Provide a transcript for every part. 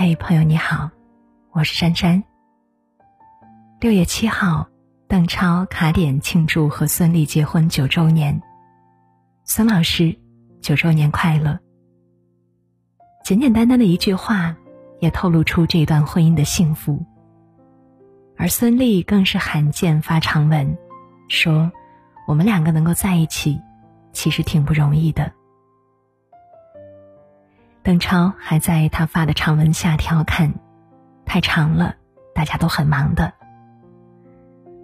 嘿，朋友你好，我是珊珊。六月七号，邓超卡点庆祝和孙俪结婚九周年。孙老师，九周年快乐！简简单单的一句话，也透露出这段婚姻的幸福。而孙俪更是罕见发长文，说我们两个能够在一起，其实挺不容易的。邓超还在他发的长文下调侃：“太长了，大家都很忙的。”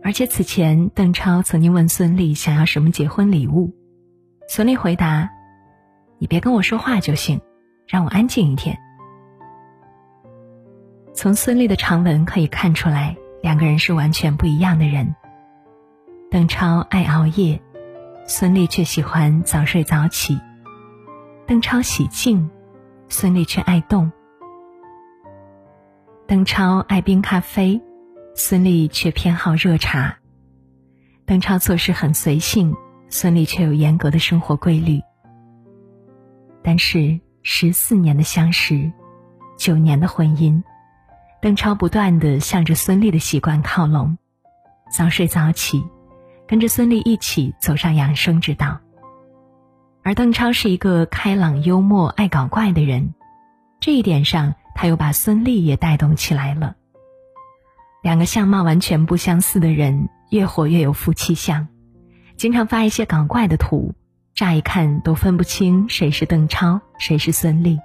而且此前，邓超曾经问孙俪想要什么结婚礼物，孙俪回答：“你别跟我说话就行，让我安静一天。”从孙俪的长文可以看出来，两个人是完全不一样的人。邓超爱熬夜，孙俪却喜欢早睡早起。邓超喜静。孙俪却爱动，邓超爱冰咖啡，孙俪却偏好热茶。邓超做事很随性，孙俪却有严格的生活规律。但是十四年的相识，九年的婚姻，邓超不断的向着孙俪的习惯靠拢，早睡早起，跟着孙俪一起走上养生之道。而邓超是一个开朗幽默、爱搞怪的人，这一点上，他又把孙俪也带动起来了。两个相貌完全不相似的人，越活越有夫妻相，经常发一些搞怪的图，乍一看都分不清谁是邓超，谁是孙俪。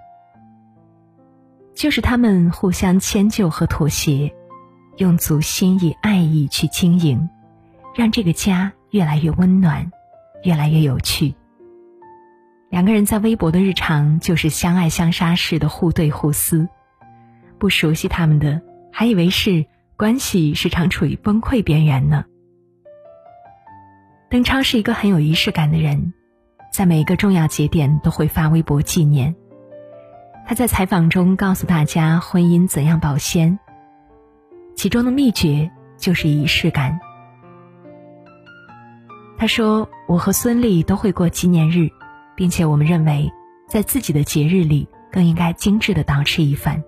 就是他们互相迁就和妥协，用足心意、爱意去经营，让这个家越来越温暖，越来越有趣。两个人在微博的日常就是相爱相杀似的互怼互撕，不熟悉他们的还以为是关系时常处于崩溃边缘呢。邓超是一个很有仪式感的人，在每一个重要节点都会发微博纪念。他在采访中告诉大家婚姻怎样保鲜，其中的秘诀就是仪式感。他说：“我和孙俪都会过纪念日。”并且我们认为，在自己的节日里更应该精致的捯饬一番。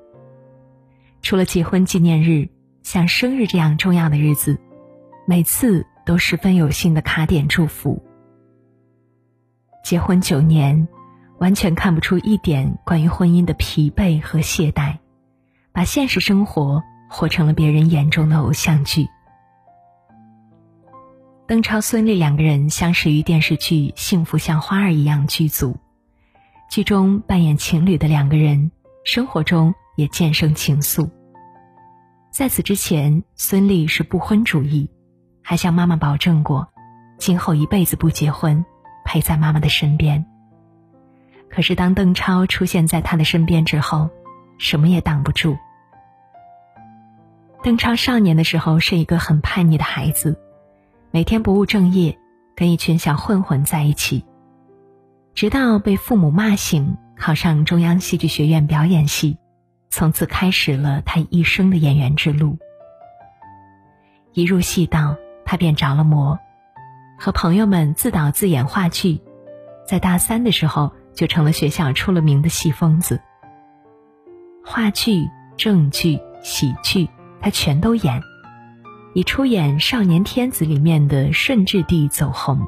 除了结婚纪念日，像生日这样重要的日子，每次都十分有幸的卡点祝福。结婚九年，完全看不出一点关于婚姻的疲惫和懈怠，把现实生活活成了别人眼中的偶像剧。邓超、孙俪两个人相识于电视剧《幸福像花儿一样》剧组，剧中扮演情侣的两个人，生活中也渐生情愫。在此之前，孙俪是不婚主义，还向妈妈保证过，今后一辈子不结婚，陪在妈妈的身边。可是当邓超出现在她的身边之后，什么也挡不住。邓超少年的时候是一个很叛逆的孩子。每天不务正业，跟一群小混混在一起，直到被父母骂醒，考上中央戏剧学院表演系，从此开始了他一生的演员之路。一入戏道，他便着了魔，和朋友们自导自演话剧，在大三的时候就成了学校出了名的戏疯子。话剧、正剧、喜剧，他全都演。以出演《少年天子》里面的顺治帝走红，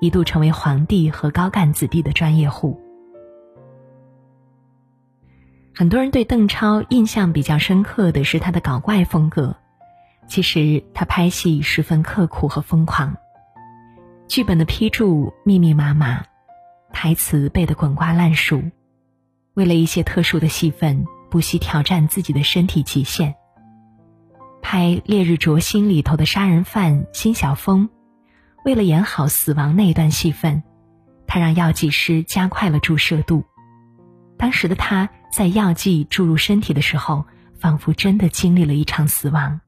一度成为皇帝和高干子弟的专业户。很多人对邓超印象比较深刻的是他的搞怪风格，其实他拍戏十分刻苦和疯狂，剧本的批注密密麻麻，台词背得滚瓜烂熟，为了一些特殊的戏份，不惜挑战自己的身体极限。拍《烈日灼心》里头的杀人犯辛晓峰，为了演好死亡那一段戏份，他让药剂师加快了注射度。当时的他在药剂注入身体的时候，仿佛真的经历了一场死亡。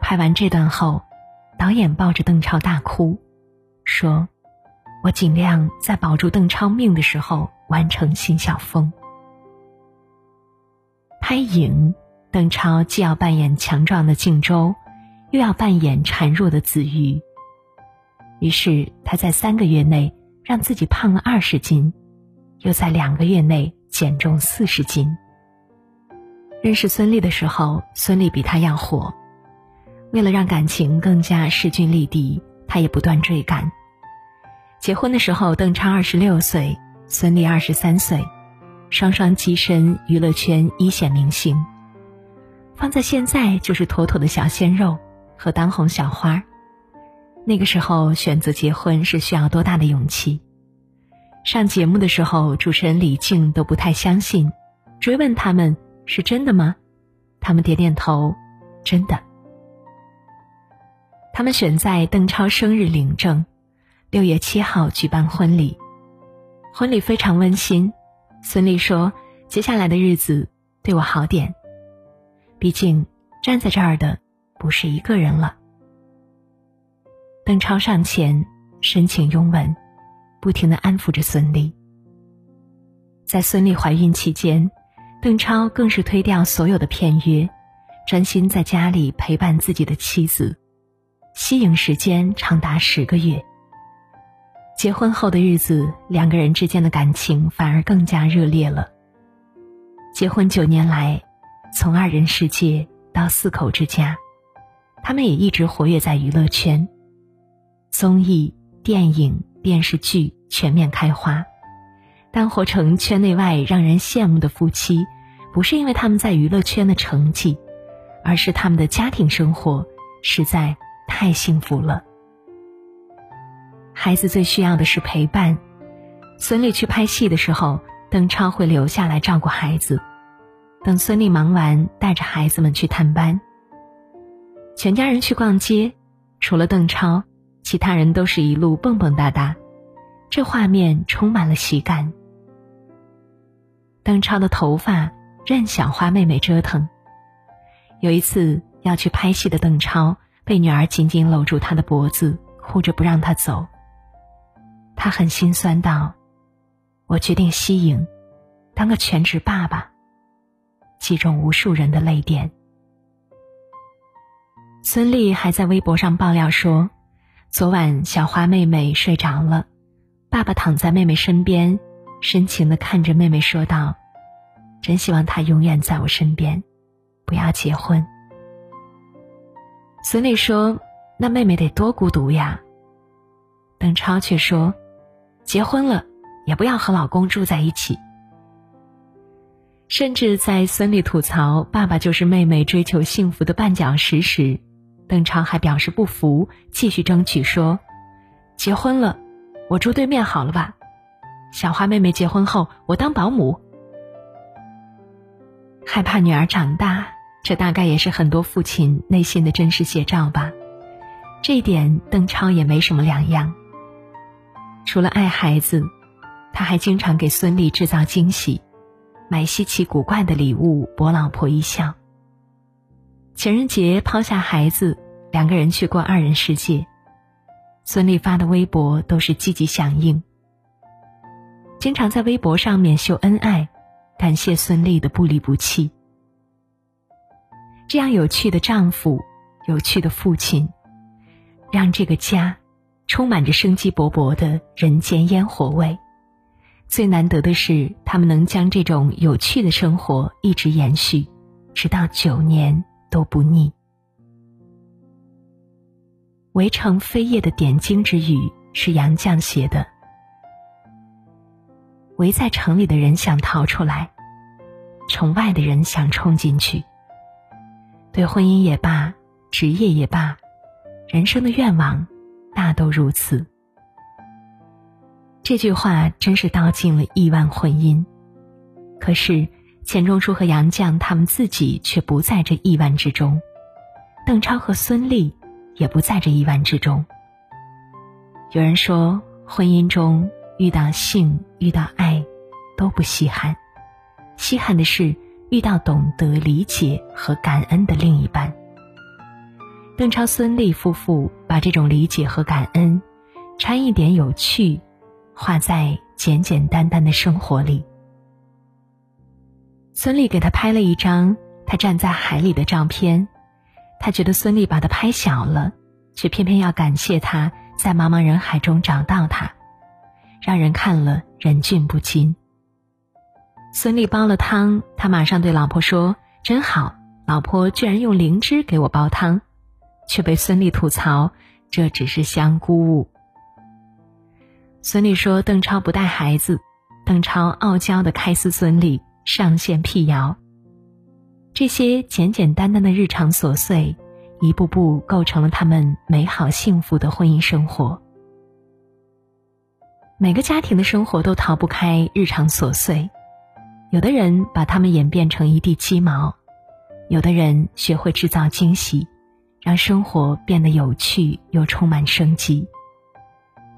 拍完这段后，导演抱着邓超大哭，说：“我尽量在保住邓超命的时候完成辛晓峰。”拍影。邓超既要扮演强壮的靖州，又要扮演孱弱的子瑜。于是他在三个月内让自己胖了二十斤，又在两个月内减重四十斤。认识孙俪的时候，孙俪比他要火。为了让感情更加势均力敌，他也不断追赶。结婚的时候，邓超二十六岁，孙俪二十三岁，双双跻身娱乐圈一线明星。放在现在，就是妥妥的小鲜肉和当红小花。那个时候选择结婚是需要多大的勇气？上节目的时候，主持人李静都不太相信，追问他们是真的吗？他们点点头，真的。他们选在邓超生日领证，六月七号举办婚礼。婚礼非常温馨，孙俪说：“接下来的日子对我好点，毕竟站在这儿的不是一个人了。”邓超上前深情拥吻，不停的安抚着孙俪。在孙俪怀孕期间，邓超更是推掉所有的片约，专心在家里陪伴自己的妻子，息影时间长达十个月。结婚后的日子，两个人之间的感情反而更加热烈了。结婚九年来，从二人世界到四口之家，他们也一直活跃在娱乐圈。综艺、电影、电视剧全面开花，但活成圈内外让人羡慕的夫妻，不是因为他们在娱乐圈的成绩，而是他们的家庭生活实在太幸福了。孩子最需要的是陪伴。孙俪去拍戏的时候，邓超会留下来照顾孩子，等孙俪忙完，带着孩子们去探班。全家人去逛街，除了邓超。其他人都是一路蹦蹦哒哒，这画面充满了喜感。邓超的头发任小花妹妹折腾。有一次要去拍戏的邓超被女儿紧紧搂住他的脖子，哭着不让他走。他很心酸道：“我决定息影，当个全职爸爸。”击中无数人的泪点。孙俪还在微博上爆料说。昨晚，小花妹妹睡着了，爸爸躺在妹妹身边，深情地看着妹妹说道：“真希望她永远在我身边，不要结婚。”孙俪说：“那妹妹得多孤独呀。”邓超却说：“结婚了，也不要和老公住在一起。”甚至在孙俪吐槽爸爸就是妹妹追求幸福的绊脚石时。邓超还表示不服，继续争取说：“结婚了，我住对面好了吧？小花妹妹结婚后，我当保姆。”害怕女儿长大，这大概也是很多父亲内心的真实写照吧。这一点，邓超也没什么两样。除了爱孩子，他还经常给孙俪制造惊喜，买稀奇古怪的礼物博老婆一笑。情人节抛下孩子，两个人去过二人世界。孙俪发的微博都是积极响应，经常在微博上面秀恩爱，感谢孙俪的不离不弃。这样有趣的丈夫，有趣的父亲，让这个家充满着生机勃勃的人间烟火味。最难得的是，他们能将这种有趣的生活一直延续，直到九年。都不腻。围城飞叶的点睛之语是杨绛写的。围在城里的人想逃出来，城外的人想冲进去。对婚姻也罢，职业也罢，人生的愿望大都如此。这句话真是道尽了亿万婚姻。可是。钱钟书和杨绛他们自己却不在这亿万之中，邓超和孙俪也不在这亿万之中。有人说，婚姻中遇到性、遇到爱都不稀罕，稀罕的是遇到懂得理解和感恩的另一半。邓超、孙俪夫妇把这种理解和感恩，掺一点有趣，画在简简单单的生活里。孙俪给他拍了一张他站在海里的照片，他觉得孙俪把他拍小了，却偏偏要感谢他在茫茫人海中找到他，让人看了忍俊不禁。孙俪煲了汤，他马上对老婆说：“真好。”老婆居然用灵芝给我煲汤，却被孙俪吐槽这只是香菇。孙俪说邓超不带孩子，邓超傲娇的开撕孙俪，上线辟谣。这些简简单单的日常琐碎，一步步构成了他们美好幸福的婚姻生活。每个家庭的生活都逃不开日常琐碎。有的人把它们演变成一地鸡毛，有的人学会制造惊喜，让生活变得有趣又充满生机。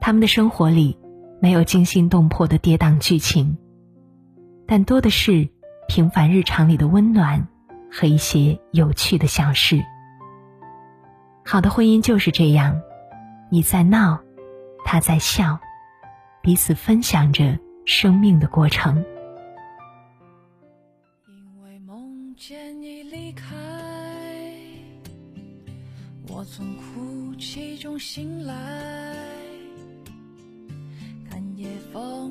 他们的生活里没有惊心动魄的跌宕剧情，但多的是平凡日常里的温暖和一些有趣的小事。好的婚姻就是这样，你在闹，他在笑，彼此分享着生命的过程。因为梦见你离开，我从哭泣中醒来，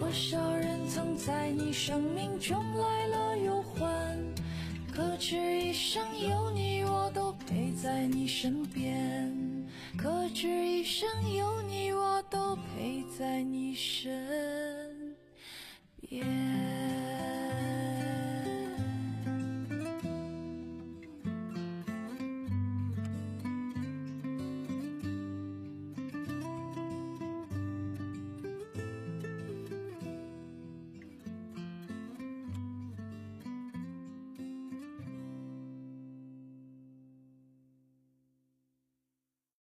多少人曾在你生命中来了又还，可知一生有你，我都陪在你身边。可知一生有你，我都陪在你身。